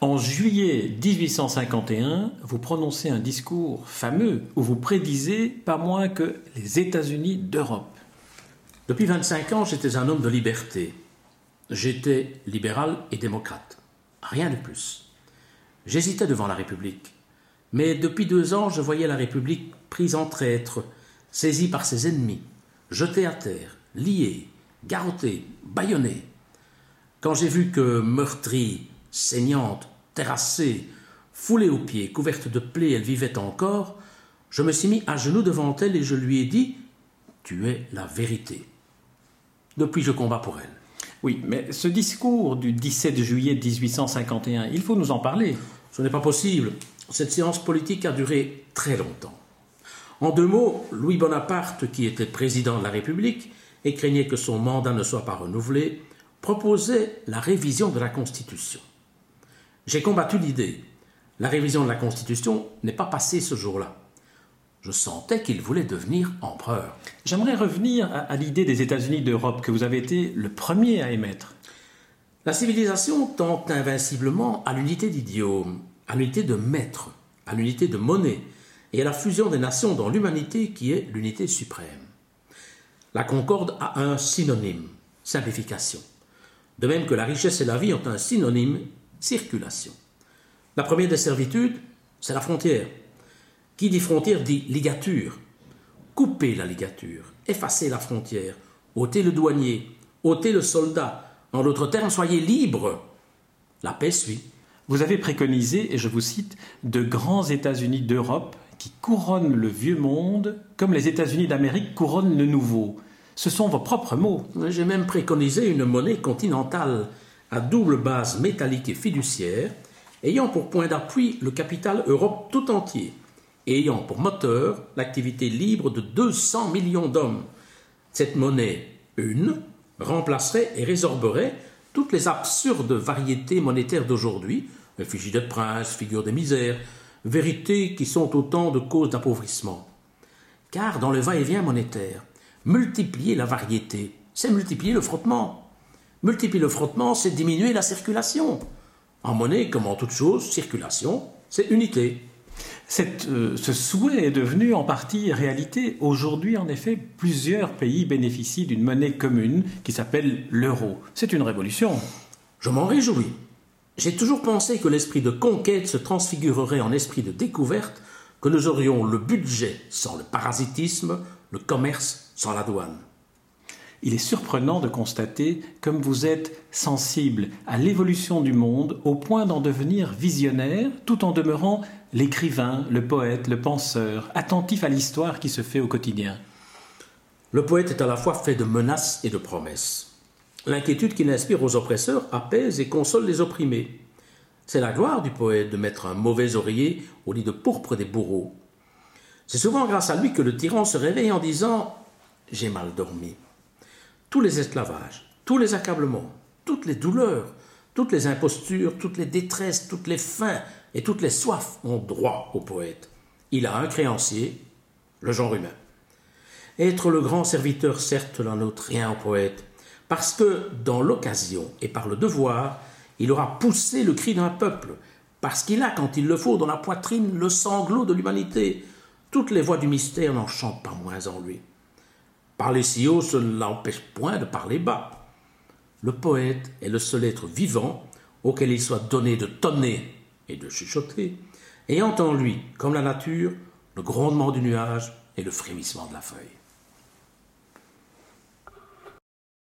En juillet 1851, vous prononcez un discours fameux où vous prédisez pas moins que les États-Unis d'Europe. Depuis 25 ans, j'étais un homme de liberté. J'étais libéral et démocrate. Rien de plus. J'hésitais devant la République. Mais depuis deux ans, je voyais la République prise en traître, saisie par ses ennemis, jetée à terre, liée, garottée, bâillonnée. Quand j'ai vu que meurtrie, saignante, terrassée, foulée aux pieds, couverte de plaies, elle vivait encore, je me suis mis à genoux devant elle et je lui ai dit Tu es la vérité. Depuis, je combats pour elle. Oui, mais ce discours du 17 juillet 1851, il faut nous en parler. Ce n'est pas possible. Cette séance politique a duré très longtemps. En deux mots, Louis Bonaparte, qui était président de la République et craignait que son mandat ne soit pas renouvelé, proposait la révision de la Constitution. J'ai combattu l'idée. La révision de la Constitution n'est pas passée ce jour-là. Je sentais qu'il voulait devenir empereur. J'aimerais revenir à, l'idée des États-Unis d'Europe que vous avez été le premier à émettre. La civilisation tend invinciblement à l'unité d'idiome, à l'unité de maître, à l'unité de monnaie et à la fusion des nations dans l'humanité qui est l'unité suprême. La concorde a un synonyme, simplification. De même que la richesse et la vie ont un synonyme, circulation. La première des servitudes, c'est la frontière. Qui dit frontière dit ligature. Couper la ligature, effacer la frontière, ôter le douanier, ôter le soldat. En d'autres termes, soyez libre. La paix suit. Vous avez préconisé, et je vous cite, de grands États-Unis d'Europe qui couronnent le vieux monde comme les États-Unis d'Amérique couronnent le nouveau. Ce sont vos propres mots. J'ai même préconisé une monnaie continentale à double base métallique et fiduciaire, ayant pour point d'appui le capital Europe tout entier, ayant pour moteur l'activité libre de 200 millions d'hommes. Cette monnaie, une, remplacerait et résorberait toutes les absurdes variétés monétaires d'aujourd'hui, effigie de prince, figure des misères, vérités qui sont autant de causes d'appauvrissement. Car dans le va-et-vient monétaire, multiplier la variété, c'est multiplier le frottement. Multiplier le frottement, c'est diminuer la circulation. En monnaie, comme en toute chose, circulation, c'est unité. Euh, ce souhait est devenu en partie réalité. Aujourd'hui, en effet, plusieurs pays bénéficient d'une monnaie commune qui s'appelle l'euro. C'est une révolution. Je m'en réjouis. J'ai toujours pensé que l'esprit de conquête se transfigurerait en esprit de découverte, que nous aurions le budget sans le parasitisme, le commerce sans la douane. Il est surprenant de constater comme vous êtes sensible à l'évolution du monde au point d'en devenir visionnaire tout en demeurant l'écrivain, le poète, le penseur, attentif à l'histoire qui se fait au quotidien. Le poète est à la fois fait de menaces et de promesses. L'inquiétude qu'il inspire aux oppresseurs apaise et console les opprimés. C'est la gloire du poète de mettre un mauvais oreiller au lit de pourpre des bourreaux. C'est souvent grâce à lui que le tyran se réveille en disant J'ai mal dormi. Tous les esclavages, tous les accablements, toutes les douleurs, toutes les impostures, toutes les détresses, toutes les faims et toutes les soifs ont droit au poète. Il a un créancier, le genre humain. Être le grand serviteur, certes, n'en ôte rien au poète, parce que, dans l'occasion et par le devoir, il aura poussé le cri d'un peuple, parce qu'il a, quand il le faut, dans la poitrine le sanglot de l'humanité. Toutes les voix du mystère n'en chantent pas moins en lui. Parler si haut, ce ne l'empêche point de parler bas. Le poète est le seul être vivant auquel il soit donné de tonner et de chuchoter, ayant en lui, comme la nature, le grondement du nuage et le frémissement de la feuille.